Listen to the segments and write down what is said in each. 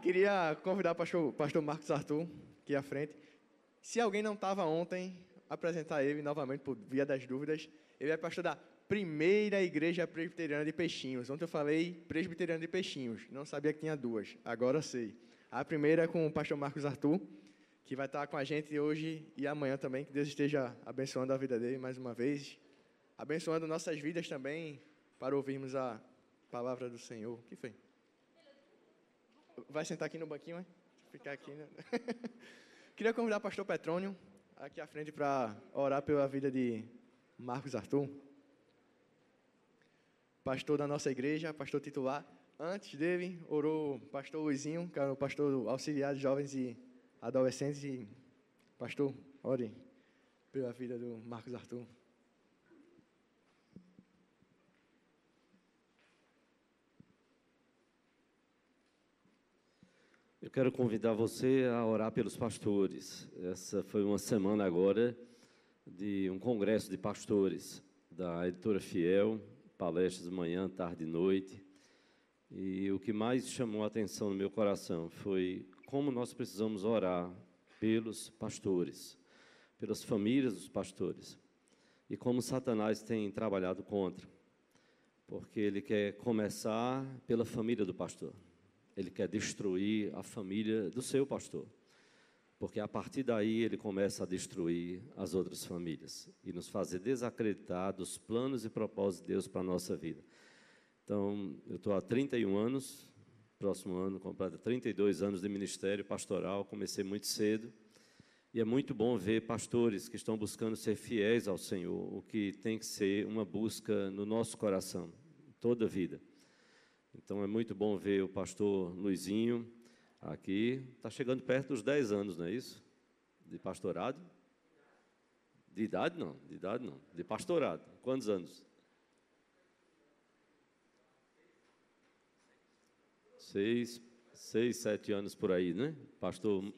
Queria convidar o pastor, pastor Marcos Arthur aqui à frente. Se alguém não estava ontem, apresentar ele novamente por via das dúvidas. Ele é pastor da primeira igreja presbiteriana de Peixinhos. Ontem eu falei presbiteriana de Peixinhos, não sabia que tinha duas, agora sei. A primeira é com o pastor Marcos Arthur, que vai estar com a gente hoje e amanhã também. Que Deus esteja abençoando a vida dele mais uma vez, abençoando nossas vidas também, para ouvirmos a palavra do Senhor. O que foi? Vai sentar aqui no banquinho, hein? Ficar aqui. Né? Queria convidar o pastor Petrônio aqui à frente para orar pela vida de Marcos Arthur pastor da nossa igreja, pastor titular. Antes dele, orou o pastor Luizinho, que era o pastor auxiliar de jovens e adolescentes. E, pastor, ore pela vida do Marcos Arthur. Eu quero convidar você a orar pelos pastores. Essa foi uma semana agora de um congresso de pastores da editora Fiel, palestras manhã, tarde e noite. E o que mais chamou a atenção no meu coração foi como nós precisamos orar pelos pastores, pelas famílias dos pastores. E como Satanás tem trabalhado contra. Porque ele quer começar pela família do pastor. Ele quer destruir a família do seu pastor porque a partir daí ele começa a destruir as outras famílias e nos fazer desacreditar dos planos e propósitos de Deus para a nossa vida. Então, eu estou há 31 anos, próximo ano completa 32 anos de ministério pastoral, comecei muito cedo, e é muito bom ver pastores que estão buscando ser fiéis ao Senhor, o que tem que ser uma busca no nosso coração, toda a vida. Então, é muito bom ver o pastor Luizinho, Aqui está chegando perto dos 10 anos, não é isso? De pastorado? De idade não, de idade não. De pastorado. Quantos anos? Seis, seis, sete anos por aí, né? Pastor,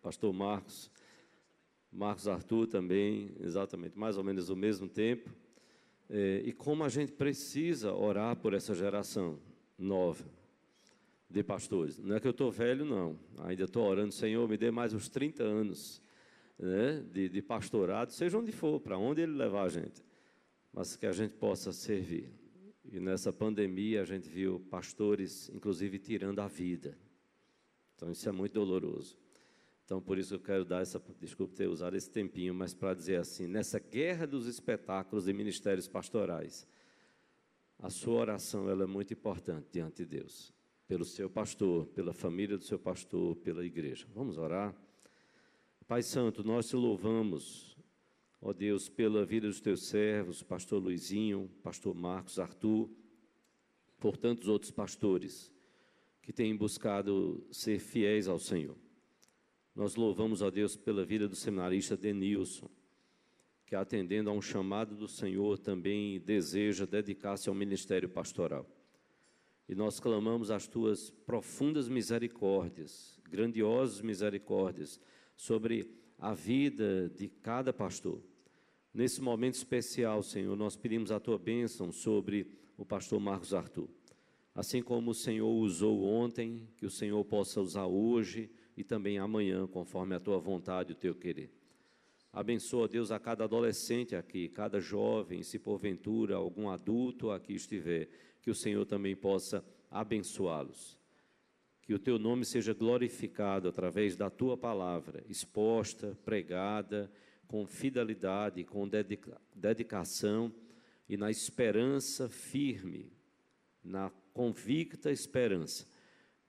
pastor Marcos, Marcos Arthur também, exatamente, mais ou menos o mesmo tempo. É, e como a gente precisa orar por essa geração nova de pastores. Não é que eu estou velho, não. Ainda estou orando, Senhor, me dê mais uns 30 anos né, de, de pastorado, seja onde for, para onde Ele levar a gente. Mas que a gente possa servir. E nessa pandemia a gente viu pastores, inclusive, tirando a vida. Então isso é muito doloroso. Então por isso eu quero dar essa, desculpe ter usado esse tempinho, mas para dizer assim, nessa guerra dos espetáculos e ministérios pastorais, a sua oração ela é muito importante diante de Deus pelo seu pastor, pela família do seu pastor, pela igreja. Vamos orar? Pai Santo, nós te louvamos, ó Deus, pela vida dos teus servos, pastor Luizinho, pastor Marcos Arthur, por tantos outros pastores que têm buscado ser fiéis ao Senhor. Nós louvamos, ó Deus, pela vida do seminarista Denilson, que atendendo a um chamado do Senhor também deseja dedicar-se ao ministério pastoral. E nós clamamos as tuas profundas misericórdias, grandiosas misericórdias, sobre a vida de cada pastor. Nesse momento especial, Senhor, nós pedimos a tua bênção sobre o pastor Marcos Arthur. Assim como o Senhor usou ontem, que o Senhor possa usar hoje e também amanhã, conforme a tua vontade e o teu querer. Abençoa, Deus, a cada adolescente aqui, cada jovem, se porventura algum adulto aqui estiver, que o Senhor também possa abençoá-los. Que o teu nome seja glorificado através da tua palavra, exposta, pregada, com fidelidade, com dedica dedicação e na esperança firme, na convicta esperança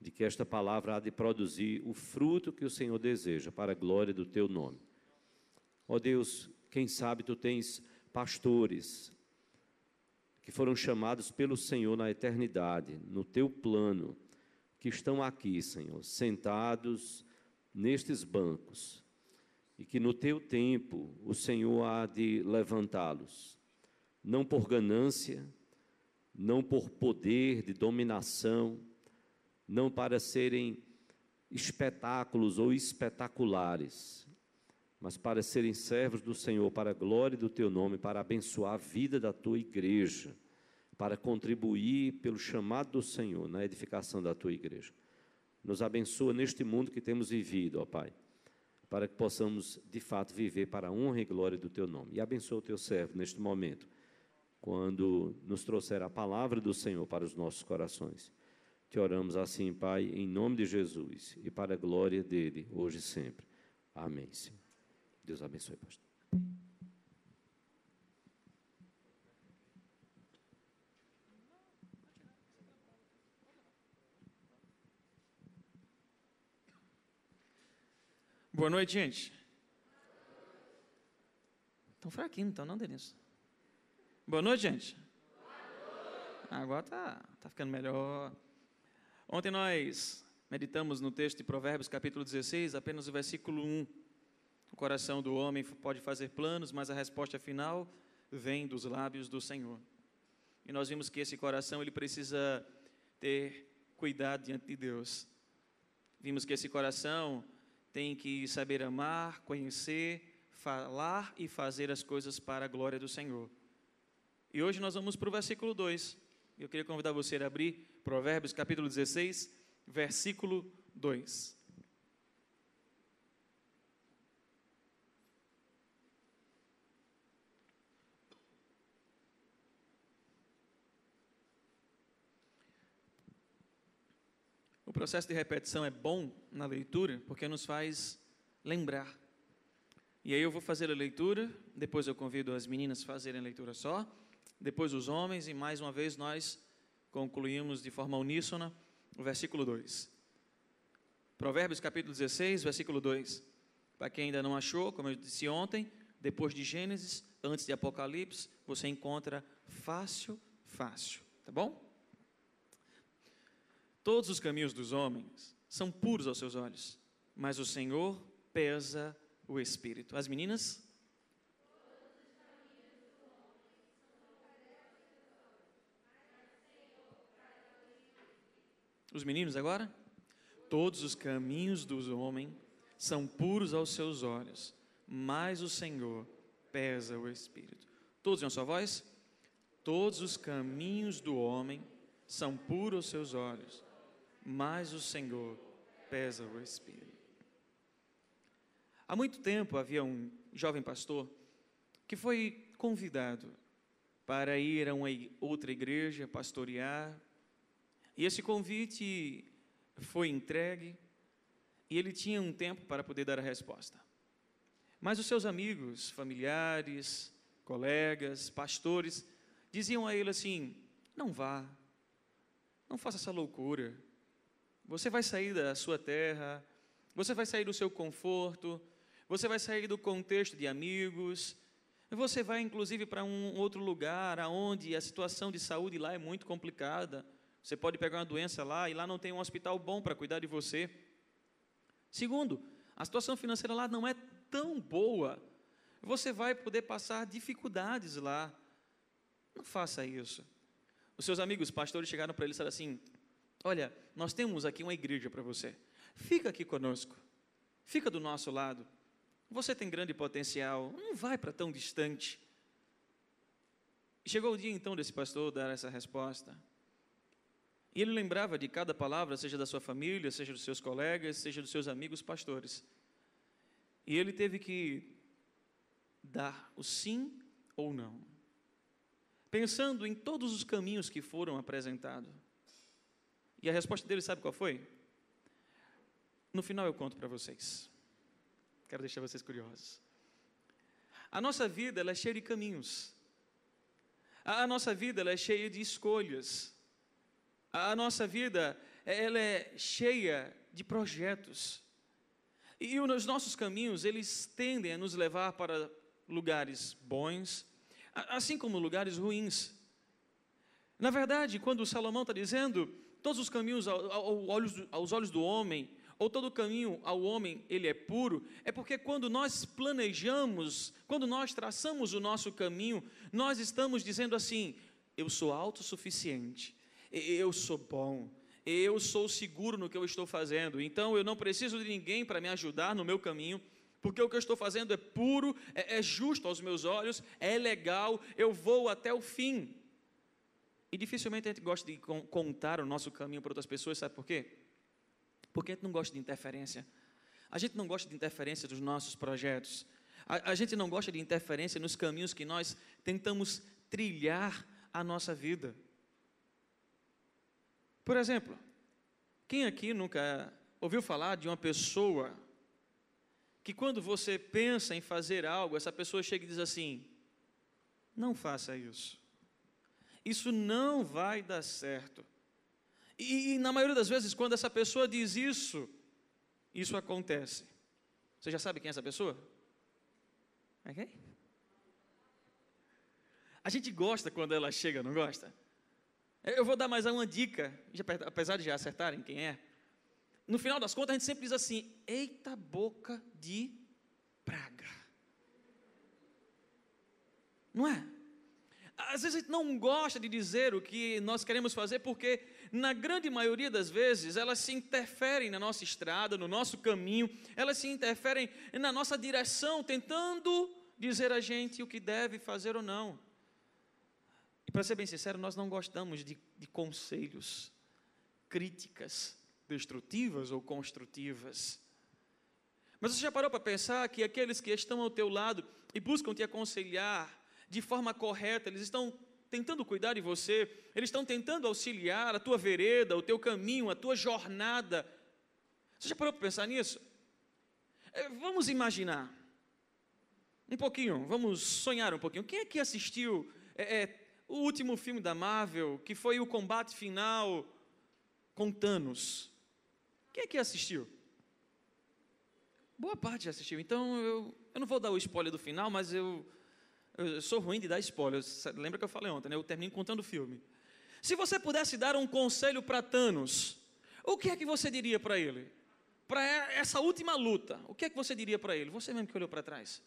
de que esta palavra há de produzir o fruto que o Senhor deseja para a glória do teu nome. Ó Deus, quem sabe tu tens pastores, que foram chamados pelo Senhor na eternidade, no teu plano, que estão aqui, Senhor, sentados nestes bancos, e que no teu tempo o Senhor há de levantá-los, não por ganância, não por poder de dominação, não para serem espetáculos ou espetaculares, mas para serem servos do Senhor, para a glória do teu nome, para abençoar a vida da tua igreja, para contribuir pelo chamado do Senhor na edificação da tua igreja. Nos abençoa neste mundo que temos vivido, ó Pai, para que possamos, de fato, viver para a honra e glória do Teu nome. E abençoa o Teu servo neste momento, quando nos trouxer a palavra do Senhor para os nossos corações. Te oramos assim, Pai, em nome de Jesus e para a glória dele, hoje e sempre. Amém, Senhor. Deus abençoe, pastor. Boa noite, gente. Estão fraquinhos, então, não, Denise? Boa noite, gente. Agora tá, tá ficando melhor. Ontem nós meditamos no texto de Provérbios, capítulo 16, apenas o versículo 1. O coração do homem pode fazer planos, mas a resposta final vem dos lábios do Senhor. E nós vimos que esse coração ele precisa ter cuidado diante de Deus. Vimos que esse coração tem que saber amar, conhecer, falar e fazer as coisas para a glória do Senhor. E hoje nós vamos para o versículo 2. Eu queria convidar você a abrir Provérbios capítulo 16, versículo 2. Processo de repetição é bom na leitura porque nos faz lembrar. E aí eu vou fazer a leitura, depois eu convido as meninas a fazerem a leitura só, depois os homens, e mais uma vez nós concluímos de forma uníssona o versículo 2. Provérbios capítulo 16, versículo 2. Para quem ainda não achou, como eu disse ontem, depois de Gênesis, antes de Apocalipse, você encontra fácil, fácil, tá bom? Todos os caminhos dos homens são puros aos seus olhos, mas o Senhor pesa o espírito. As meninas? Os meninos agora? Todos os caminhos dos homens são puros aos seus olhos, mas o Senhor pesa o espírito. Todos em sua voz? Todos os caminhos do homem são puros aos seus olhos, mas o Senhor pesa o espírito. Há muito tempo havia um jovem pastor que foi convidado para ir a uma outra igreja pastorear, e esse convite foi entregue, e ele tinha um tempo para poder dar a resposta. Mas os seus amigos, familiares, colegas, pastores, diziam a ele assim: não vá, não faça essa loucura, você vai sair da sua terra, você vai sair do seu conforto, você vai sair do contexto de amigos, você vai inclusive para um outro lugar aonde a situação de saúde lá é muito complicada. Você pode pegar uma doença lá e lá não tem um hospital bom para cuidar de você. Segundo, a situação financeira lá não é tão boa. Você vai poder passar dificuldades lá. Não faça isso. Os seus amigos pastores chegaram para ele e disseram assim: Olha, nós temos aqui uma igreja para você. Fica aqui conosco. Fica do nosso lado. Você tem grande potencial. Não vai para tão distante. Chegou o dia então desse pastor dar essa resposta. E ele lembrava de cada palavra, seja da sua família, seja dos seus colegas, seja dos seus amigos pastores. E ele teve que dar o sim ou não. Pensando em todos os caminhos que foram apresentados. E a resposta dele, sabe qual foi? No final eu conto para vocês. Quero deixar vocês curiosos. A nossa vida ela é cheia de caminhos. A nossa vida ela é cheia de escolhas. A nossa vida ela é cheia de projetos. E os nossos caminhos, eles tendem a nos levar para lugares bons, assim como lugares ruins. Na verdade, quando Salomão está dizendo todos os caminhos aos olhos do homem, ou todo caminho ao homem ele é puro, é porque quando nós planejamos, quando nós traçamos o nosso caminho, nós estamos dizendo assim: eu sou autossuficiente, eu sou bom, eu sou seguro no que eu estou fazendo, então eu não preciso de ninguém para me ajudar no meu caminho, porque o que eu estou fazendo é puro, é, é justo aos meus olhos, é legal, eu vou até o fim. E dificilmente a gente gosta de contar o nosso caminho para outras pessoas, sabe por quê? Porque a gente não gosta de interferência. A gente não gosta de interferência dos nossos projetos. A, a gente não gosta de interferência nos caminhos que nós tentamos trilhar a nossa vida. Por exemplo, quem aqui nunca ouviu falar de uma pessoa que quando você pensa em fazer algo, essa pessoa chega e diz assim: não faça isso. Isso não vai dar certo. E, e, na maioria das vezes, quando essa pessoa diz isso, isso acontece. Você já sabe quem é essa pessoa? Ok? A gente gosta quando ela chega, não gosta? Eu vou dar mais uma dica, apesar de já acertarem quem é. No final das contas, a gente sempre diz assim: eita boca de praga. Não é? Às vezes a gente não gosta de dizer o que nós queremos fazer, porque na grande maioria das vezes elas se interferem na nossa estrada, no nosso caminho, elas se interferem na nossa direção, tentando dizer a gente o que deve fazer ou não. E para ser bem sincero, nós não gostamos de, de conselhos, críticas destrutivas ou construtivas. Mas você já parou para pensar que aqueles que estão ao teu lado e buscam te aconselhar de forma correta, eles estão tentando cuidar de você, eles estão tentando auxiliar a tua vereda, o teu caminho, a tua jornada. Você já parou para pensar nisso? É, vamos imaginar um pouquinho, vamos sonhar um pouquinho. Quem é que assistiu é, é, o último filme da Marvel, que foi o combate final com Thanos? Quem é que assistiu? Boa parte já assistiu. Então eu, eu não vou dar o spoiler do final, mas eu, eu sou ruim de dar spoiler. Lembra que eu falei ontem, né? Eu termino contando o filme. Se você pudesse dar um conselho para Thanos, o que é que você diria para ele? Para essa última luta, o que é que você diria para ele? Você mesmo que olhou para trás.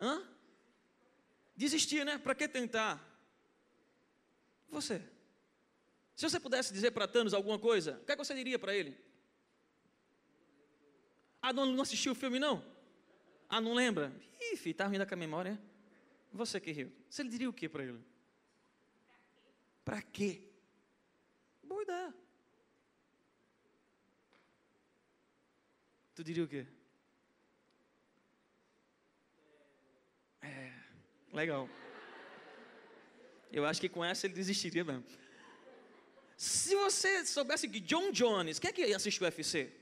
Hã? Desistir, né? Para que tentar? Você. Se você pudesse dizer para Thanos alguma coisa, o que, é que você diria para ele? Ah, não, não assistiu o filme, não? Ah, não lembra? Ih, filho, tá ruim da memória, é? Você que riu. Você diria o que para ele? Para quê? Boa ideia. Tu diria o quê? É, legal. Eu acho que com essa ele desistiria mesmo. Se você soubesse que John Jones, quem é que assiste o UFC?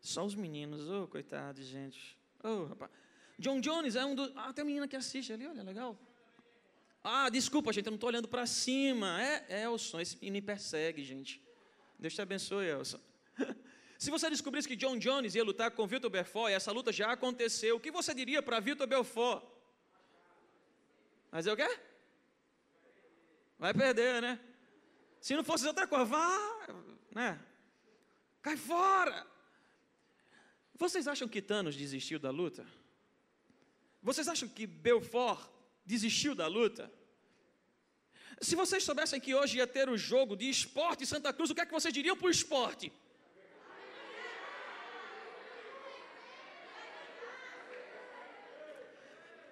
Só os meninos, oh, coitado, gente. Oh. John Jones é um dos. Ah, tem uma menina que assiste ali, olha, legal. Ah, desculpa, gente, eu não estou olhando para cima. É, Elson, esse menino me persegue, gente. Deus te abençoe, Elson. Se você descobrisse que John Jones ia lutar com Vitor Belfort e essa luta já aconteceu, o que você diria para Vitor Belfort? Mas é o quê? Vai perder, né? Se não fosse outra coisa, vá, né? Cai fora. Vocês acham que Thanos desistiu da luta? Vocês acham que Belfort desistiu da luta? Se vocês soubessem que hoje ia ter o jogo de esporte em Santa Cruz, o que é que vocês diriam para o esporte?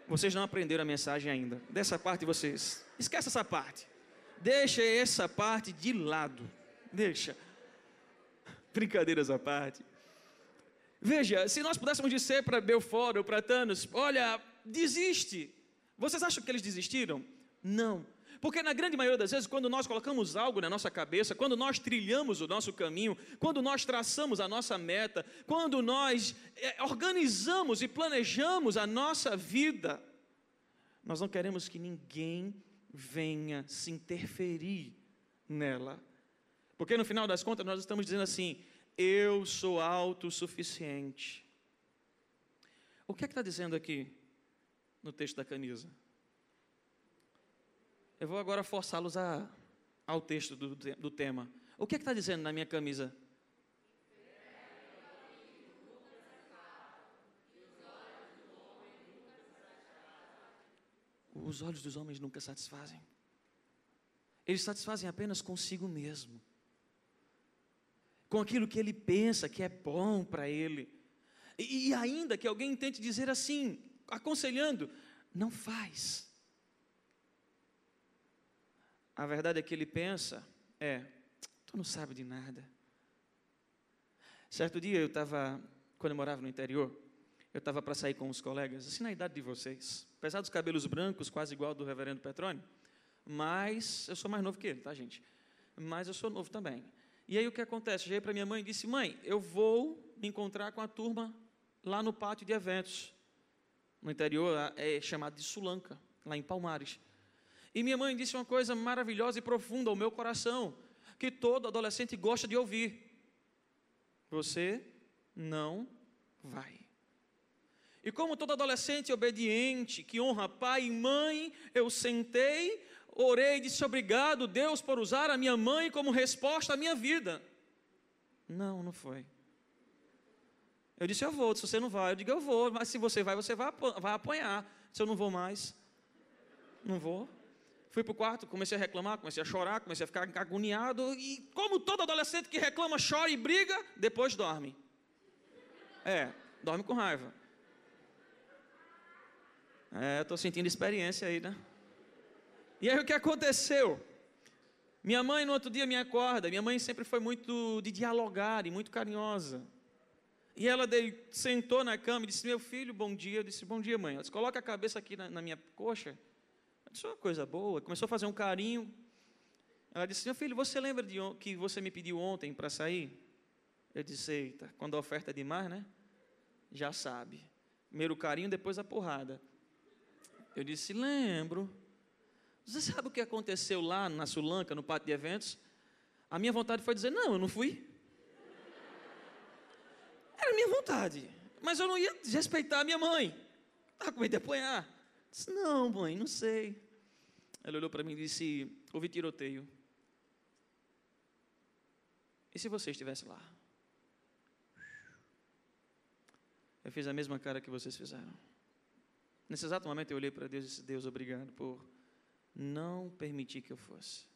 Vocês não aprenderam a mensagem ainda. Dessa parte vocês. Esquece essa parte. Deixa essa parte de lado. Deixa. Brincadeiras à parte. Veja, se nós pudéssemos dizer para Belfort ou para Thanos, olha, desiste. Vocês acham que eles desistiram? Não. Porque na grande maioria das vezes, quando nós colocamos algo na nossa cabeça, quando nós trilhamos o nosso caminho, quando nós traçamos a nossa meta, quando nós é, organizamos e planejamos a nossa vida, nós não queremos que ninguém venha se interferir nela. Porque no final das contas nós estamos dizendo assim: eu sou autossuficiente. O que é que está dizendo aqui no texto da camisa? Eu vou agora forçá-los ao texto do, do tema. O que é que está dizendo na minha camisa? Os olhos dos homens nunca satisfazem. Eles satisfazem apenas consigo mesmo. Com aquilo que ele pensa que é bom para ele. E, ainda que alguém tente dizer assim, aconselhando, não faz. A verdade é que ele pensa, é, tu não sabe de nada. Certo dia eu estava, quando eu morava no interior, eu estava para sair com os colegas, assim na idade de vocês, apesar dos cabelos brancos, quase igual do reverendo Petrônio, mas eu sou mais novo que ele, tá, gente? Mas eu sou novo também. E aí o que acontece? Cheguei para minha mãe e disse: Mãe, eu vou me encontrar com a turma lá no pátio de eventos. No interior é chamado de Sulanca, lá em Palmares. E minha mãe disse uma coisa maravilhosa e profunda ao meu coração, que todo adolescente gosta de ouvir. Você não vai. E como todo adolescente obediente, que honra pai e mãe, eu sentei, orei e disse obrigado, Deus, por usar a minha mãe como resposta à minha vida. Não, não foi. Eu disse, eu vou. Se você não vai, eu digo, eu vou. Mas se você vai, você vai, vai apanhar. Se eu não vou mais, não vou. Fui para o quarto, comecei a reclamar, comecei a chorar, comecei a ficar agoniado. E como todo adolescente que reclama, chora e briga, depois dorme. É, dorme com raiva. É, estou sentindo experiência aí, né? E aí o que aconteceu? Minha mãe no outro dia me acorda. Minha mãe sempre foi muito de dialogar e muito carinhosa. E ela dei, sentou na cama e disse: Meu filho, bom dia. Eu disse: Bom dia, mãe. Ela disse: Coloca a cabeça aqui na, na minha coxa. Eu disse: Uma coisa boa. Começou a fazer um carinho. Ela disse: Meu filho, você lembra de que você me pediu ontem para sair? Eu disse: Eita, quando a oferta é demais, né? Já sabe. Primeiro o carinho, depois a porrada. Eu disse: Lembro. Você sabe o que aconteceu lá na Sulanca, no pátio de eventos? A minha vontade foi dizer: Não, eu não fui. Era a minha vontade. Mas eu não ia respeitar a minha mãe. Estava com medo de apanhar. Disse: Não, mãe, não sei. Ela olhou para mim e disse: Houve tiroteio. E se você estivesse lá? Eu fiz a mesma cara que vocês fizeram. Nesse exato momento eu olhei para Deus e disse: Deus, obrigado por não permitir que eu fosse.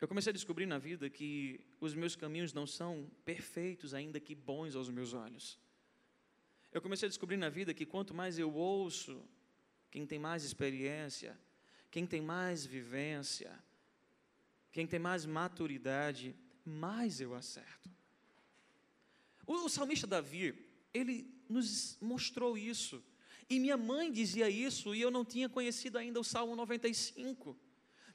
Eu comecei a descobrir na vida que os meus caminhos não são perfeitos, ainda que bons aos meus olhos. Eu comecei a descobrir na vida que quanto mais eu ouço quem tem mais experiência, quem tem mais vivência, quem tem mais maturidade, mais eu acerto. O, salmista Davi, ele nos mostrou isso. E minha mãe dizia isso e eu não tinha conhecido ainda o Salmo 95.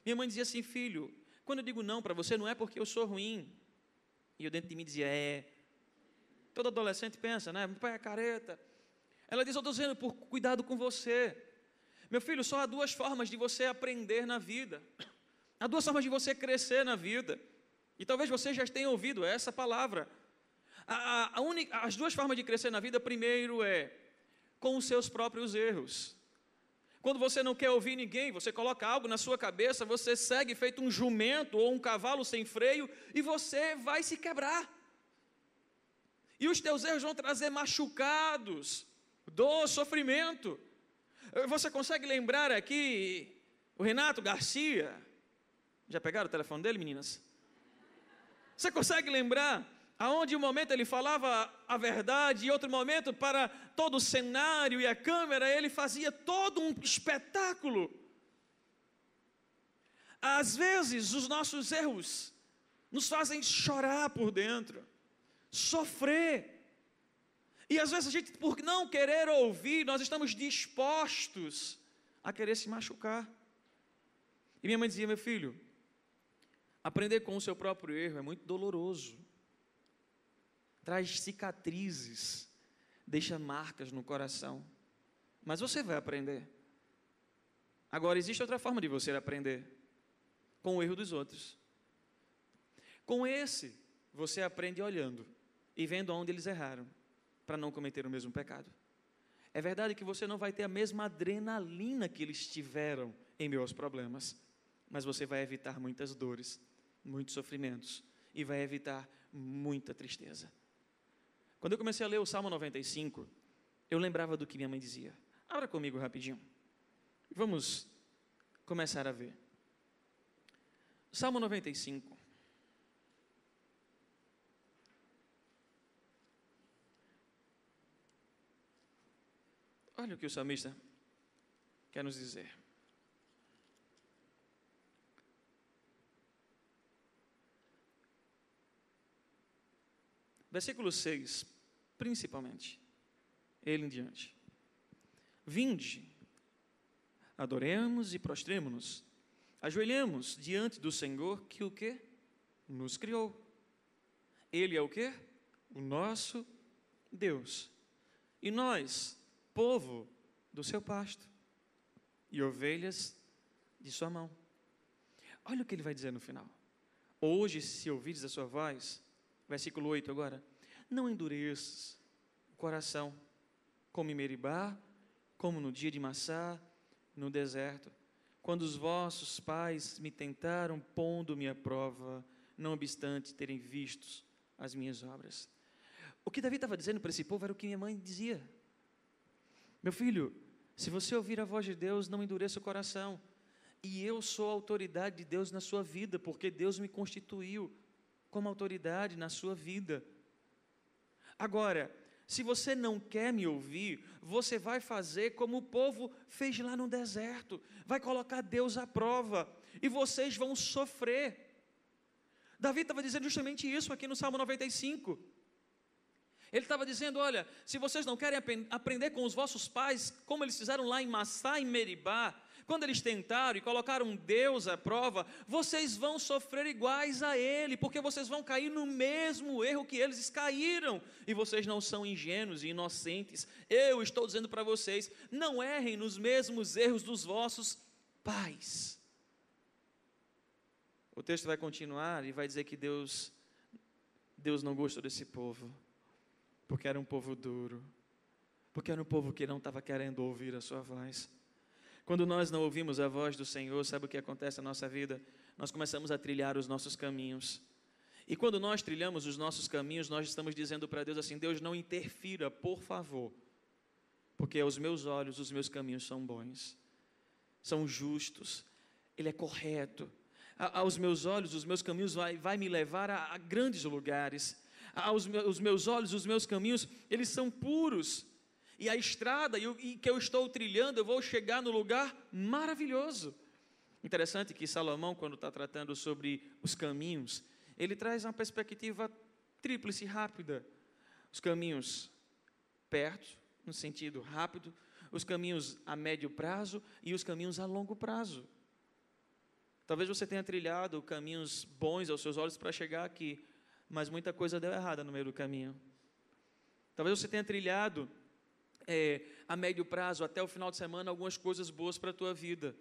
Minha mãe dizia assim: Filho, quando eu digo não para você, não é porque eu sou ruim. E eu dentro de mim dizia: É. Todo adolescente pensa, né? Meu pai é careta. Ela diz: Eu estou dizendo por cuidado com você. Meu filho, só há duas formas de você aprender na vida. Há duas formas de você crescer na vida. E talvez você já tenha ouvido essa palavra. A, a única, as duas formas de crescer na vida, primeiro é com os seus próprios erros. Quando você não quer ouvir ninguém, você coloca algo na sua cabeça, você segue feito um jumento ou um cavalo sem freio e você vai se quebrar. E os teus erros vão trazer machucados, dor, sofrimento. Você consegue lembrar aqui o Renato Garcia? Já pegaram o telefone dele, meninas? Você consegue lembrar aonde um momento ele falava a verdade e outro momento para todo o cenário e a câmera ele fazia todo um espetáculo. Às vezes os nossos erros nos fazem chorar por dentro, sofrer. E às vezes a gente, por não querer ouvir, nós estamos dispostos a querer se machucar. E minha mãe dizia: meu filho, aprender com o seu próprio erro é muito doloroso traz cicatrizes, deixa marcas no coração. Mas você vai aprender. Agora, existe outra forma de você aprender: com o erro dos outros. Com esse, você aprende olhando e vendo onde eles erraram, para não cometer o mesmo pecado. É verdade que você não vai ter a mesma adrenalina que eles tiveram em meus problemas, mas você vai evitar muitas dores, muitos sofrimentos e vai evitar muita tristeza. Quando eu comecei a ler o Salmo 95, eu lembrava do que minha mãe dizia. Abra comigo rapidinho. Vamos começar a ver. Salmo 95. Olha o que o salmista quer nos dizer. Versículo 6, principalmente, ele em diante. Vinde, adoremos e prostremos-nos, ajoelhemos diante do Senhor que o que? Nos criou. Ele é o que? O nosso Deus. E nós, povo do seu pasto e ovelhas de sua mão. Olha o que ele vai dizer no final. Hoje, se ouvides a sua voz, versículo 8 agora, não endureças o coração, como em Meribá, como no dia de Massá, no deserto, quando os vossos pais me tentaram pondo-me à prova, não obstante terem visto as minhas obras. O que Davi estava dizendo para esse povo era o que minha mãe dizia. Meu filho, se você ouvir a voz de Deus, não endureça o coração. E eu sou a autoridade de Deus na sua vida, porque Deus me constituiu como autoridade na sua vida. Agora, se você não quer me ouvir, você vai fazer como o povo fez lá no deserto, vai colocar Deus à prova e vocês vão sofrer. Davi estava dizendo justamente isso aqui no Salmo 95. Ele estava dizendo: olha, se vocês não querem aprender com os vossos pais, como eles fizeram lá em Massá e Meribá, quando eles tentaram e colocaram Deus à prova, vocês vão sofrer iguais a Ele, porque vocês vão cair no mesmo erro que eles caíram, e vocês não são ingênuos e inocentes. Eu estou dizendo para vocês: não errem nos mesmos erros dos vossos pais. O texto vai continuar e vai dizer que Deus, Deus não gostou desse povo, porque era um povo duro, porque era um povo que não estava querendo ouvir a sua voz. Quando nós não ouvimos a voz do Senhor, sabe o que acontece na nossa vida? Nós começamos a trilhar os nossos caminhos. E quando nós trilhamos os nossos caminhos, nós estamos dizendo para Deus assim: Deus, não interfira, por favor, porque aos meus olhos os meus caminhos são bons, são justos, Ele é correto. A, aos meus olhos, os meus caminhos vai, vai me levar a, a grandes lugares. Aos meus, meus olhos, os meus caminhos, eles são puros e a estrada e, que eu estou trilhando, eu vou chegar no lugar maravilhoso. Interessante que Salomão, quando está tratando sobre os caminhos, ele traz uma perspectiva tríplice rápida. Os caminhos perto, no sentido rápido, os caminhos a médio prazo e os caminhos a longo prazo. Talvez você tenha trilhado caminhos bons aos seus olhos para chegar aqui, mas muita coisa deu errada no meio do caminho. Talvez você tenha trilhado é, a médio prazo, até o final de semana, algumas coisas boas para a tua vida,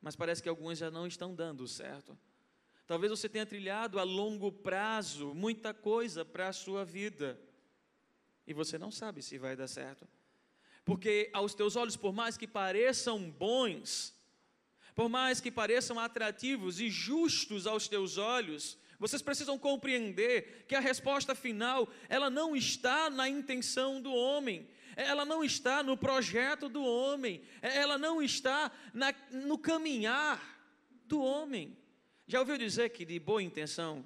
mas parece que algumas já não estão dando certo. Talvez você tenha trilhado a longo prazo muita coisa para a sua vida e você não sabe se vai dar certo. Porque aos teus olhos, por mais que pareçam bons, por mais que pareçam atrativos e justos aos teus olhos, vocês precisam compreender que a resposta final, ela não está na intenção do homem, ela não está no projeto do homem, ela não está na, no caminhar do homem. Já ouviu dizer que de boa intenção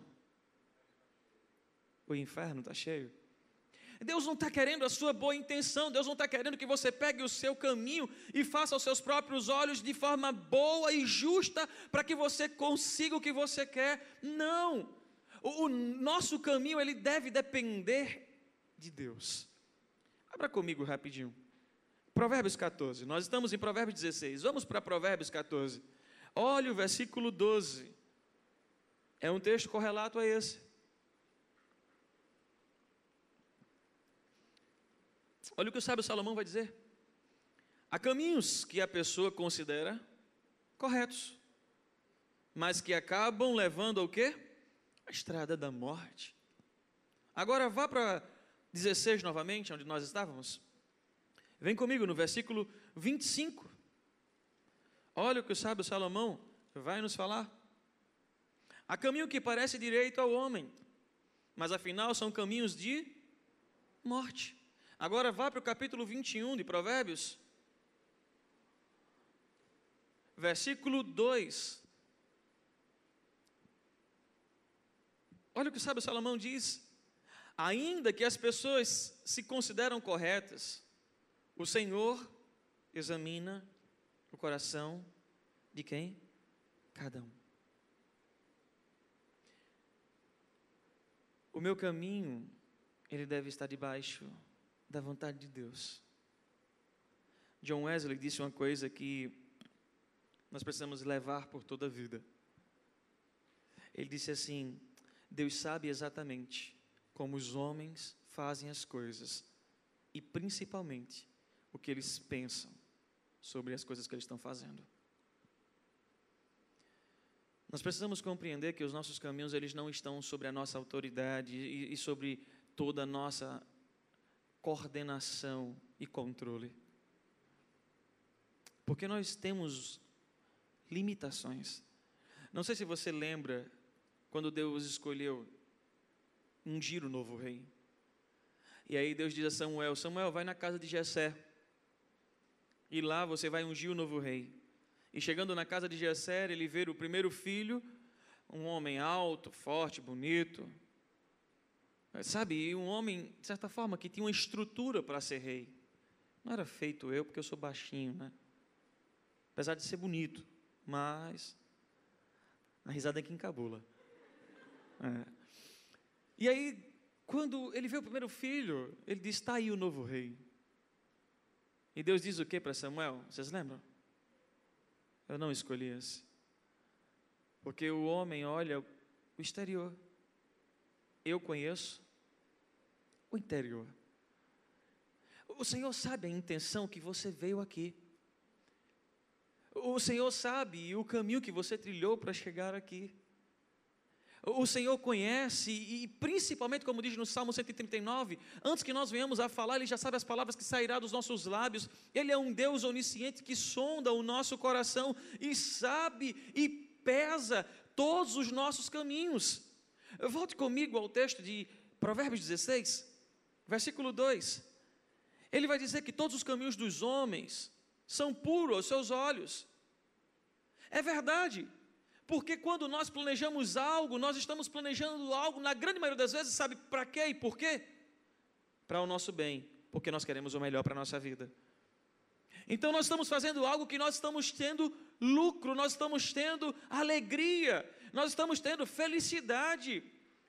o inferno está cheio? Deus não está querendo a sua boa intenção, Deus não está querendo que você pegue o seu caminho e faça aos seus próprios olhos de forma boa e justa para que você consiga o que você quer. Não! O, o nosso caminho ele deve depender de Deus. Abra comigo rapidinho. Provérbios 14. Nós estamos em Provérbios 16. Vamos para Provérbios 14. Olha o versículo 12. É um texto correlato a esse. Olha o que o sábio Salomão vai dizer. Há caminhos que a pessoa considera corretos, mas que acabam levando ao quê? A estrada da morte. Agora vá para 16 novamente, onde nós estávamos. Vem comigo no versículo 25. Olha o que o sábio Salomão vai nos falar. Há caminho que parece direito ao homem, mas afinal são caminhos de morte. Agora vá para o capítulo 21 de Provérbios, versículo 2. Olha o que o sábio Salomão diz ainda que as pessoas se consideram corretas, o Senhor examina o coração de quem? Cada um. O meu caminho ele deve estar debaixo da vontade de Deus. John Wesley disse uma coisa que nós precisamos levar por toda a vida. Ele disse assim: Deus sabe exatamente como os homens fazem as coisas e principalmente o que eles pensam sobre as coisas que eles estão fazendo. Nós precisamos compreender que os nossos caminhos eles não estão sobre a nossa autoridade e, e sobre toda a nossa coordenação e controle. Porque nós temos limitações. Não sei se você lembra quando Deus escolheu ungir o novo rei. E aí Deus diz a Samuel: Samuel, vai na casa de Jessé. E lá você vai ungir o novo rei. E chegando na casa de Jessé, ele vê o primeiro filho, um homem alto, forte, bonito. Sabe, um homem, de certa forma, que tinha uma estrutura para ser rei. Não era feito eu, porque eu sou baixinho, né? Apesar de ser bonito, mas a risada é que encabula. É. E aí, quando ele vê o primeiro filho, ele diz: Está aí o novo rei. E Deus diz o que para Samuel? Vocês lembram? Eu não escolhi esse. Porque o homem olha o exterior. Eu conheço o interior. O Senhor sabe a intenção que você veio aqui. O Senhor sabe o caminho que você trilhou para chegar aqui. O Senhor conhece e principalmente, como diz no Salmo 139, antes que nós venhamos a falar, Ele já sabe as palavras que sairá dos nossos lábios. Ele é um Deus onisciente que sonda o nosso coração e sabe e pesa todos os nossos caminhos. Volte comigo ao texto de Provérbios 16, versículo 2. Ele vai dizer que todos os caminhos dos homens são puros aos seus olhos. É verdade. Porque quando nós planejamos algo, nós estamos planejando algo, na grande maioria das vezes, sabe para quê e por quê? Para o nosso bem, porque nós queremos o melhor para a nossa vida. Então nós estamos fazendo algo que nós estamos tendo lucro, nós estamos tendo alegria, nós estamos tendo felicidade.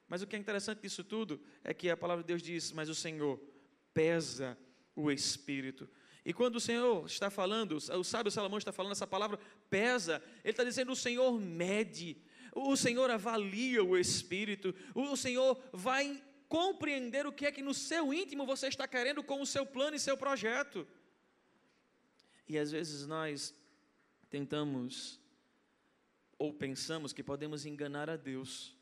Mas o que é interessante disso tudo é que a palavra de Deus diz: Mas o Senhor pesa o espírito. E quando o Senhor está falando, o sábio Salomão está falando essa palavra pesa, ele está dizendo: o Senhor mede, o Senhor avalia o espírito, o Senhor vai compreender o que é que no seu íntimo você está querendo com o seu plano e seu projeto. E às vezes nós tentamos ou pensamos que podemos enganar a Deus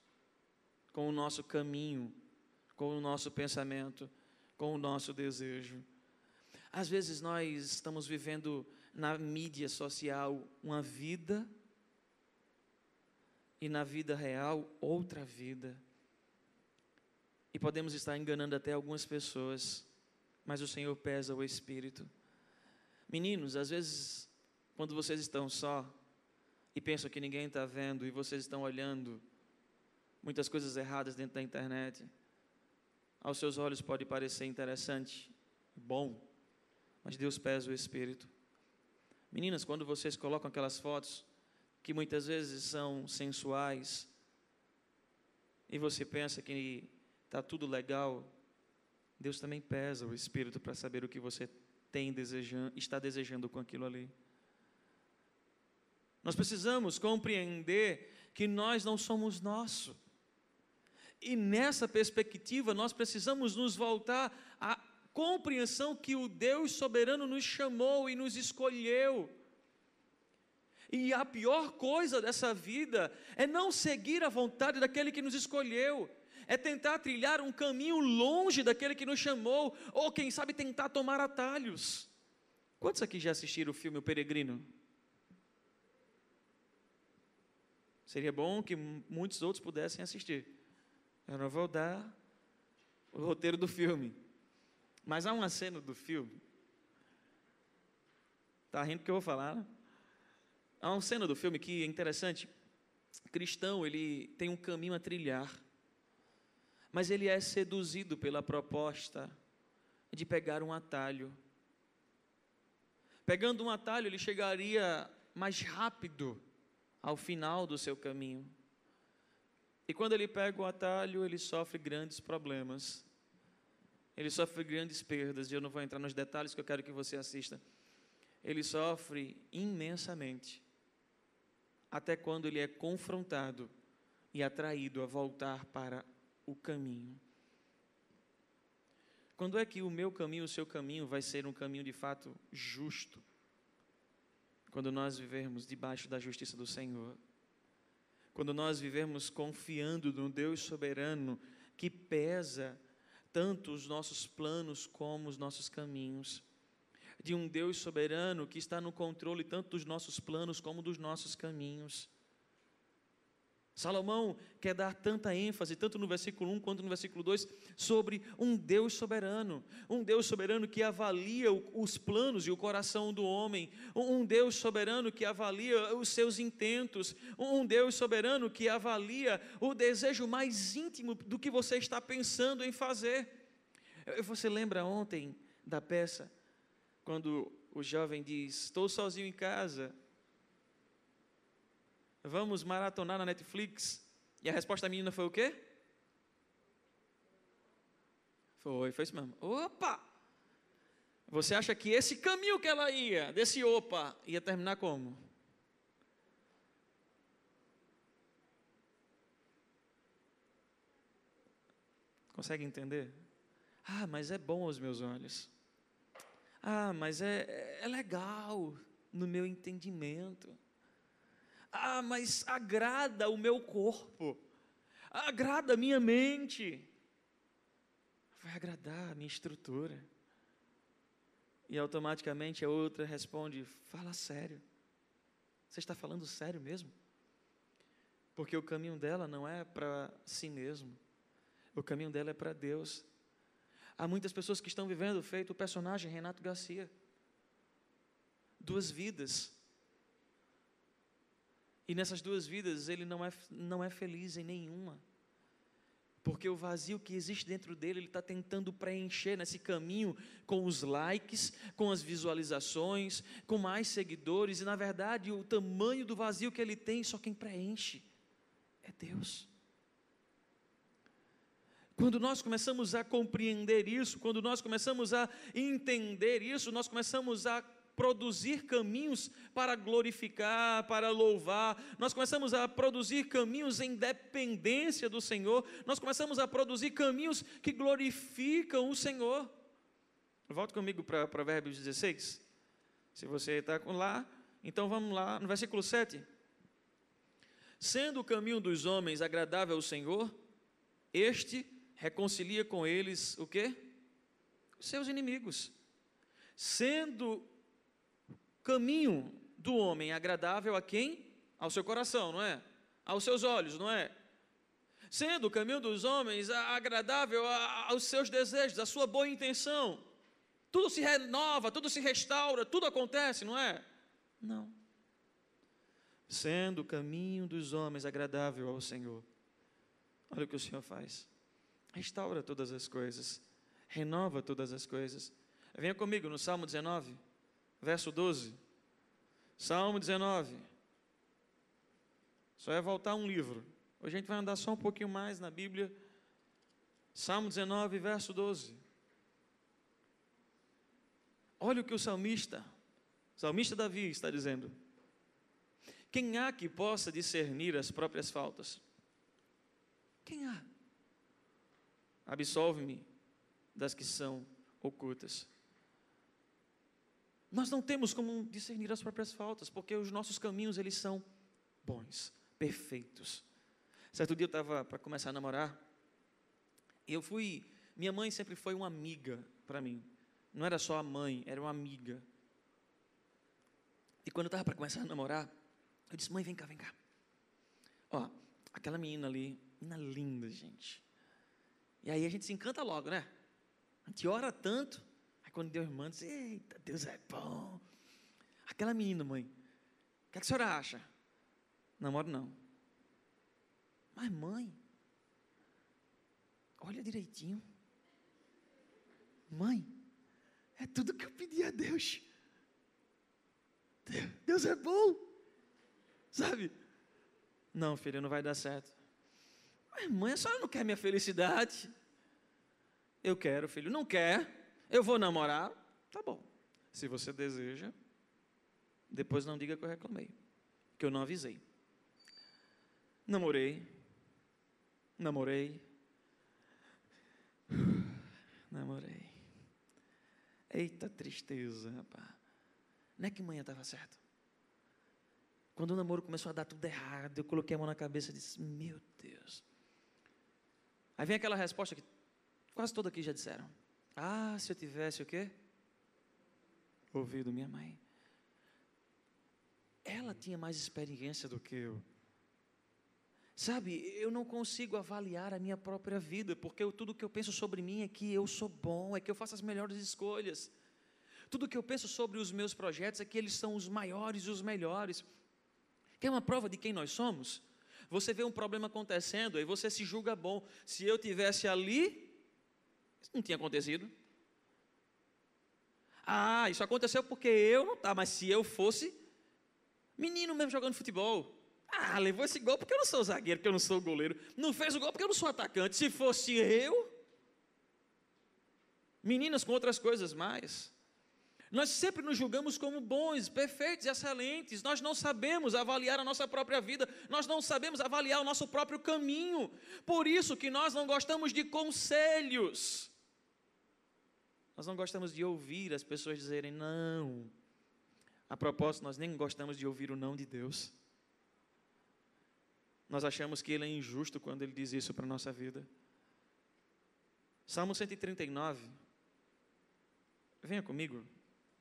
com o nosso caminho, com o nosso pensamento, com o nosso desejo. Às vezes nós estamos vivendo na mídia social uma vida e na vida real outra vida. E podemos estar enganando até algumas pessoas, mas o Senhor pesa o espírito. Meninos, às vezes, quando vocês estão só e pensam que ninguém está vendo e vocês estão olhando muitas coisas erradas dentro da internet, aos seus olhos pode parecer interessante, bom, mas Deus pesa o espírito. Meninas, quando vocês colocam aquelas fotos que muitas vezes são sensuais e você pensa que está tudo legal, Deus também pesa o espírito para saber o que você tem desejando, está desejando com aquilo ali. Nós precisamos compreender que nós não somos nosso. E nessa perspectiva, nós precisamos nos voltar a compreensão que o Deus soberano nos chamou e nos escolheu. E a pior coisa dessa vida é não seguir a vontade daquele que nos escolheu, é tentar trilhar um caminho longe daquele que nos chamou, ou quem sabe tentar tomar atalhos. Quantos aqui já assistiram o filme O Peregrino? Seria bom que muitos outros pudessem assistir. Eu não vou dar o roteiro do filme. Mas há uma cena do filme. Tá rindo que eu vou falar, né? Há uma cena do filme que é interessante. Cristão, ele tem um caminho a trilhar. Mas ele é seduzido pela proposta de pegar um atalho. Pegando um atalho, ele chegaria mais rápido ao final do seu caminho. E quando ele pega o atalho, ele sofre grandes problemas. Ele sofre grandes perdas, e eu não vou entrar nos detalhes que eu quero que você assista. Ele sofre imensamente, até quando ele é confrontado e atraído a voltar para o caminho. Quando é que o meu caminho, o seu caminho, vai ser um caminho de fato justo? Quando nós vivermos debaixo da justiça do Senhor. Quando nós vivermos confiando no Deus soberano que pesa tanto os nossos planos como os nossos caminhos. De um Deus soberano que está no controle tanto dos nossos planos como dos nossos caminhos. Salomão quer dar tanta ênfase, tanto no versículo 1 quanto no versículo 2, sobre um Deus soberano. Um Deus soberano que avalia os planos e o coração do homem. Um Deus soberano que avalia os seus intentos. Um Deus soberano que avalia o desejo mais íntimo do que você está pensando em fazer. Você lembra ontem da peça, quando o jovem diz: Estou sozinho em casa Vamos maratonar na Netflix? E a resposta da menina foi o quê? Foi, foi isso mesmo. Opa! Você acha que esse caminho que ela ia, desse opa, ia terminar como? Consegue entender? Ah, mas é bom aos meus olhos. Ah, mas é, é legal no meu entendimento. Ah, mas agrada o meu corpo, agrada a minha mente, vai agradar a minha estrutura. E automaticamente a outra responde: fala sério. Você está falando sério mesmo? Porque o caminho dela não é para si mesmo, o caminho dela é para Deus. Há muitas pessoas que estão vivendo feito o personagem Renato Garcia. Duas vidas e nessas duas vidas ele não é, não é feliz em nenhuma. Porque o vazio que existe dentro dele, ele está tentando preencher nesse caminho com os likes, com as visualizações, com mais seguidores, e na verdade o tamanho do vazio que ele tem, só quem preenche é Deus. Quando nós começamos a compreender isso, quando nós começamos a entender isso, nós começamos a produzir caminhos para glorificar, para louvar, nós começamos a produzir caminhos em dependência do Senhor, nós começamos a produzir caminhos que glorificam o Senhor. Volte comigo para Provérbios 16. Se você está lá, então vamos lá no versículo 7. Sendo o caminho dos homens agradável ao Senhor, este reconcilia com eles o quê? Os seus inimigos. Sendo caminho do homem agradável a quem? Ao seu coração, não é? Aos seus olhos, não é? Sendo o caminho dos homens agradável aos seus desejos, à sua boa intenção. Tudo se renova, tudo se restaura, tudo acontece, não é? Não. Sendo o caminho dos homens agradável ao Senhor. Olha o que o Senhor faz. Restaura todas as coisas, renova todas as coisas. Venha comigo no Salmo 19 verso 12. Salmo 19. Só é voltar um livro. Hoje a gente vai andar só um pouquinho mais na Bíblia. Salmo 19, verso 12. Olha o que o salmista, o salmista Davi está dizendo. Quem há que possa discernir as próprias faltas? Quem há? Absolve-me das que são ocultas. Nós não temos como discernir as próprias faltas, porque os nossos caminhos eles são bons, perfeitos. Certo dia eu estava para começar a namorar, e eu fui, minha mãe sempre foi uma amiga para mim. Não era só a mãe, era uma amiga. E quando eu estava para começar a namorar, eu disse: "Mãe, vem cá, vem cá. Ó, aquela menina ali, menina linda, gente. E aí a gente se encanta logo, né? A gente ora tanto, Aí quando Deus manda, diz, eita, Deus é bom. Aquela menina, mãe, o que, é que a senhora acha? Namoro não. Mas mãe, olha direitinho. Mãe, é tudo que eu pedi a Deus. Deus é bom. Sabe? Não, filha, não vai dar certo. Mas mãe, a senhora não quer minha felicidade. Eu quero, filho. Não quer? Eu vou namorar? Tá bom. Se você deseja, depois não diga que eu reclamei, que eu não avisei. Namorei, namorei, namorei. Eita tristeza, rapaz. Não é que manhã estava certo. Quando o namoro começou a dar tudo errado, eu coloquei a mão na cabeça e disse: Meu Deus. Aí vem aquela resposta que quase todos aqui já disseram. Ah, se eu tivesse o quê? Ouvido minha mãe. Ela tinha mais experiência do que eu. Sabe, eu não consigo avaliar a minha própria vida, porque eu, tudo que eu penso sobre mim é que eu sou bom, é que eu faço as melhores escolhas. Tudo que eu penso sobre os meus projetos é que eles são os maiores e os melhores. Quer uma prova de quem nós somos? Você vê um problema acontecendo e você se julga bom. Se eu tivesse ali, isso não tinha acontecido. Ah, isso aconteceu porque eu não estava, mas se eu fosse menino mesmo jogando futebol, ah, levou esse gol porque eu não sou zagueiro, porque eu não sou goleiro. Não fez o gol porque eu não sou atacante. Se fosse eu, meninas com outras coisas mais. Nós sempre nos julgamos como bons, perfeitos, excelentes. Nós não sabemos avaliar a nossa própria vida, nós não sabemos avaliar o nosso próprio caminho. Por isso que nós não gostamos de conselhos. Nós não gostamos de ouvir as pessoas dizerem não. A propósito, nós nem gostamos de ouvir o não de Deus. Nós achamos que Ele é injusto quando Ele diz isso para a nossa vida. Salmo 139. Venha comigo.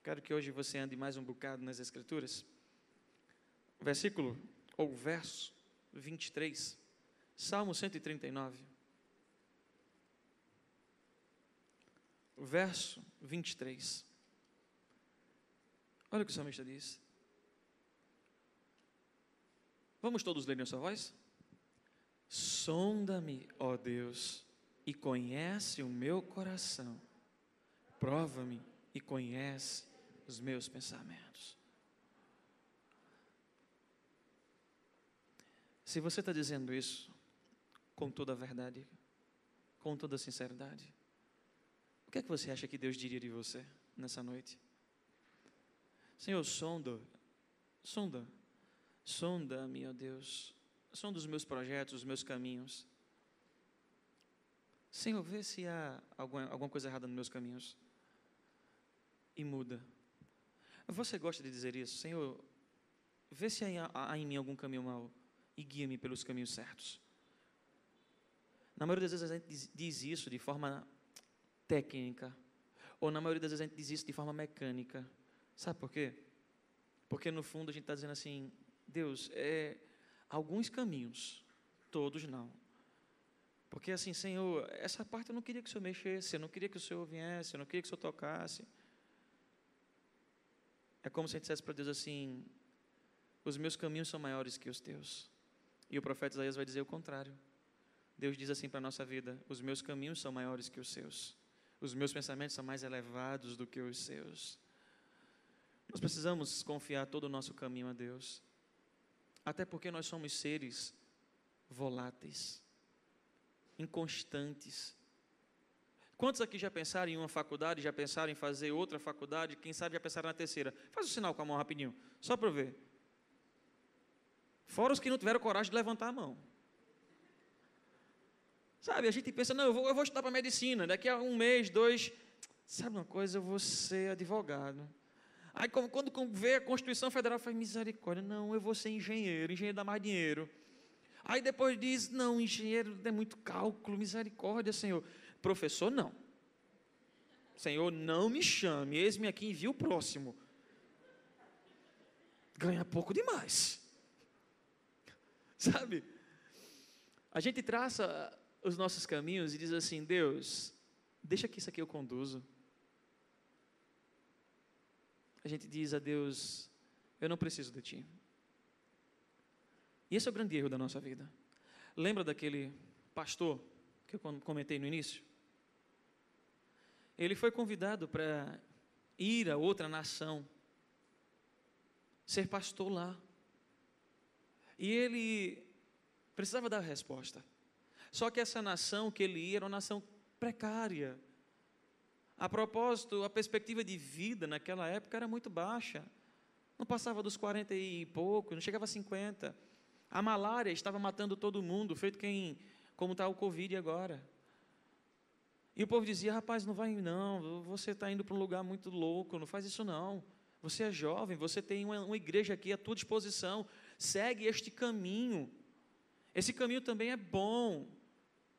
Quero que hoje você ande mais um bocado nas Escrituras. Versículo, ou verso 23. Salmo 139. Verso 23. Olha o que o salmista diz. Vamos todos ler em sua voz? Sonda-me, ó Deus, e conhece o meu coração. Prova-me e conhece os meus pensamentos. Se você está dizendo isso com toda a verdade, com toda a sinceridade, o que é que você acha que Deus diria de você nessa noite? Senhor, sonda, sonda, sonda-me, ó Deus, sonda os meus projetos, os meus caminhos. Senhor, vê se há alguma, alguma coisa errada nos meus caminhos e muda. Você gosta de dizer isso? Senhor, vê se há, há em mim algum caminho mau e guia-me pelos caminhos certos. Na maioria das vezes a gente diz isso de forma técnica, ou na maioria das vezes a gente diz isso de forma mecânica. Sabe por quê? Porque no fundo a gente está dizendo assim: Deus, é, alguns caminhos, todos não. Porque assim, Senhor, essa parte eu não queria que o Senhor mexesse, eu não queria que o Senhor viesse, eu não queria que o Senhor tocasse. É como se a gente dissesse para Deus assim: os meus caminhos são maiores que os teus. E o profeta Isaías vai dizer o contrário. Deus diz assim para a nossa vida: os meus caminhos são maiores que os seus. Os meus pensamentos são mais elevados do que os seus. Nós precisamos confiar todo o nosso caminho a Deus. Até porque nós somos seres voláteis, inconstantes. Quantos aqui já pensaram em uma faculdade, já pensaram em fazer outra faculdade? Quem sabe já pensaram na terceira? Faz o um sinal com a mão rapidinho, só para eu ver. Fora os que não tiveram coragem de levantar a mão. Sabe, a gente pensa, não, eu vou, eu vou estudar para medicina, daqui a um mês, dois, sabe uma coisa, eu vou ser advogado. Aí quando vê a Constituição Federal, faz misericórdia, não, eu vou ser engenheiro, engenheiro dá mais dinheiro. Aí depois diz, não, engenheiro é muito cálculo, misericórdia, Senhor. Professor, não. Senhor, não me chame, eis-me aqui e vi o próximo. Ganha pouco demais. Sabe? A gente traça os nossos caminhos e diz assim: Deus, deixa que isso aqui eu conduzo. A gente diz a Deus: Eu não preciso de ti. E esse é o grande erro da nossa vida. Lembra daquele pastor que eu comentei no início? Ele foi convidado para ir a outra nação, ser pastor lá. E ele precisava dar a resposta. Só que essa nação que ele ia era uma nação precária, A propósito, a perspectiva de vida naquela época era muito baixa. Não passava dos 40 e pouco, não chegava a 50. A malária estava matando todo mundo, feito quem, como está o Covid agora. E o povo dizia: rapaz, não vai não, você está indo para um lugar muito louco, não faz isso não. Você é jovem, você tem uma, uma igreja aqui à tua disposição, segue este caminho. Esse caminho também é bom.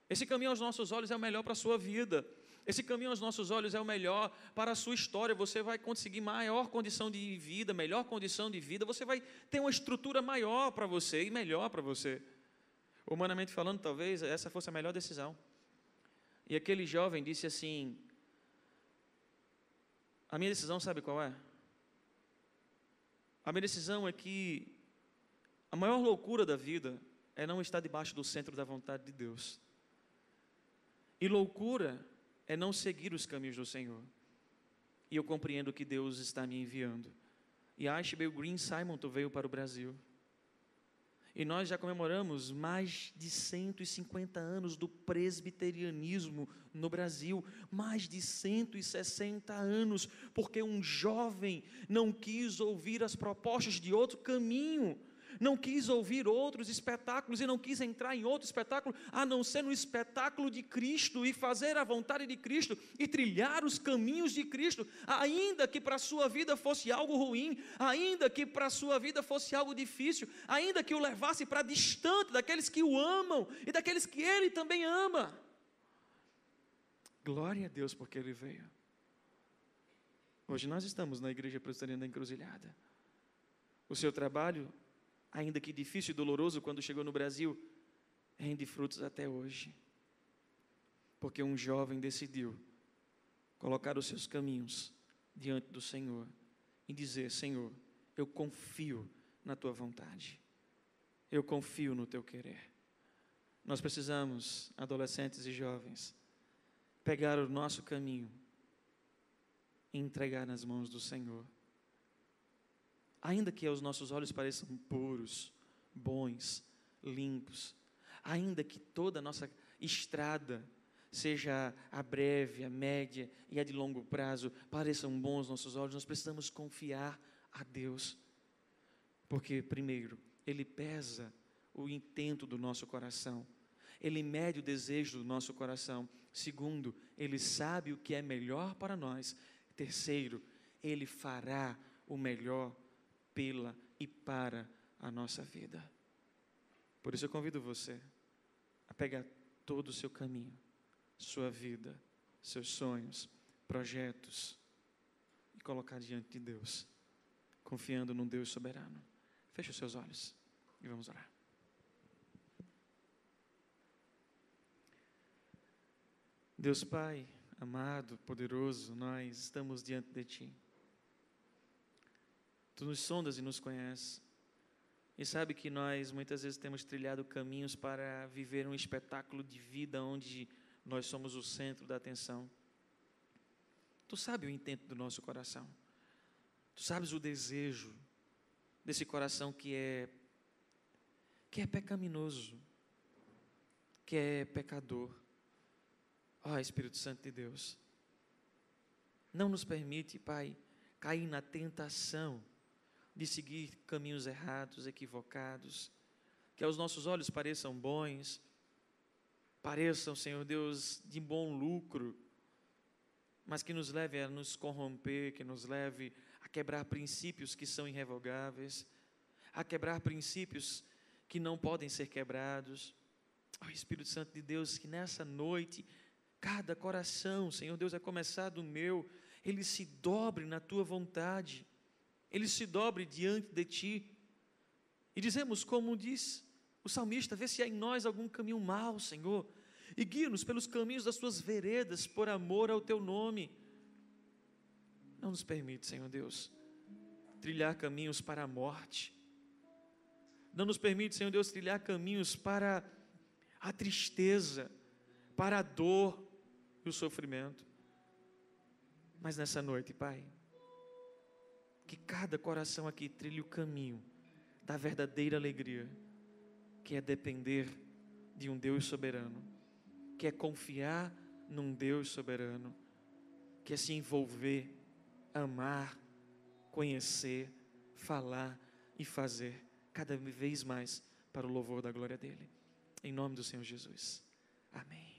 Esse caminho aos nossos olhos é o melhor para a sua vida. Esse caminho aos nossos olhos é o melhor para a sua história. Você vai conseguir maior condição de vida, melhor condição de vida. Você vai ter uma estrutura maior para você e melhor para você. Humanamente falando, talvez essa fosse a melhor decisão. E aquele jovem disse assim: A minha decisão, sabe qual é? A minha decisão é que a maior loucura da vida é não estar debaixo do centro da vontade de Deus. E loucura é não seguir os caminhos do Senhor. E eu compreendo que Deus está me enviando. E Ashbel Green Simonton veio para o Brasil. E nós já comemoramos mais de 150 anos do presbiterianismo no Brasil, mais de 160 anos, porque um jovem não quis ouvir as propostas de outro caminho não quis ouvir outros espetáculos e não quis entrar em outro espetáculo, a não ser no espetáculo de Cristo e fazer a vontade de Cristo e trilhar os caminhos de Cristo, ainda que para a sua vida fosse algo ruim, ainda que para a sua vida fosse algo difícil, ainda que o levasse para distante daqueles que o amam e daqueles que ele também ama. Glória a Deus porque ele veio. Hoje nós estamos na Igreja Presbiteriana da Encruzilhada. O seu trabalho ainda que difícil e doloroso quando chegou no Brasil, rende frutos até hoje. Porque um jovem decidiu colocar os seus caminhos diante do Senhor e dizer: Senhor, eu confio na tua vontade, eu confio no teu querer. Nós precisamos, adolescentes e jovens, pegar o nosso caminho e entregar nas mãos do Senhor ainda que aos nossos olhos pareçam puros, bons, limpos, ainda que toda a nossa estrada seja a breve, a média e a de longo prazo, pareçam bons aos nossos olhos, nós precisamos confiar a Deus. Porque, primeiro, Ele pesa o intento do nosso coração, Ele mede o desejo do nosso coração. Segundo, Ele sabe o que é melhor para nós. Terceiro, Ele fará o melhor pela e para a nossa vida. Por isso eu convido você a pegar todo o seu caminho, sua vida, seus sonhos, projetos e colocar diante de Deus, confiando num Deus soberano. Feche os seus olhos e vamos orar. Deus Pai, amado, poderoso, nós estamos diante de Ti. Tu nos sondas e nos conheces. E sabe que nós muitas vezes temos trilhado caminhos para viver um espetáculo de vida onde nós somos o centro da atenção. Tu sabe o intento do nosso coração. Tu sabes o desejo desse coração que é que é pecaminoso, que é pecador. Ó oh, Espírito Santo de Deus, não nos permite, Pai, cair na tentação de seguir caminhos errados, equivocados, que aos nossos olhos pareçam bons, pareçam, Senhor Deus, de bom lucro, mas que nos leve a nos corromper, que nos leve a quebrar princípios que são irrevogáveis, a quebrar princípios que não podem ser quebrados. Ó oh, Espírito Santo de Deus, que nessa noite, cada coração, Senhor Deus, é começado o meu, ele se dobre na tua vontade ele se dobre diante de ti. E dizemos, como diz o salmista: vê se há em nós algum caminho mau, Senhor, e guia-nos pelos caminhos das tuas veredas, por amor ao teu nome. Não nos permite, Senhor Deus, trilhar caminhos para a morte. Não nos permite, Senhor Deus, trilhar caminhos para a tristeza, para a dor e o sofrimento. Mas nessa noite, Pai, que cada coração aqui trilhe o caminho da verdadeira alegria, que é depender de um Deus soberano, que é confiar num Deus soberano, quer se envolver, amar, conhecer, falar e fazer cada vez mais para o louvor da glória dele. Em nome do Senhor Jesus. Amém.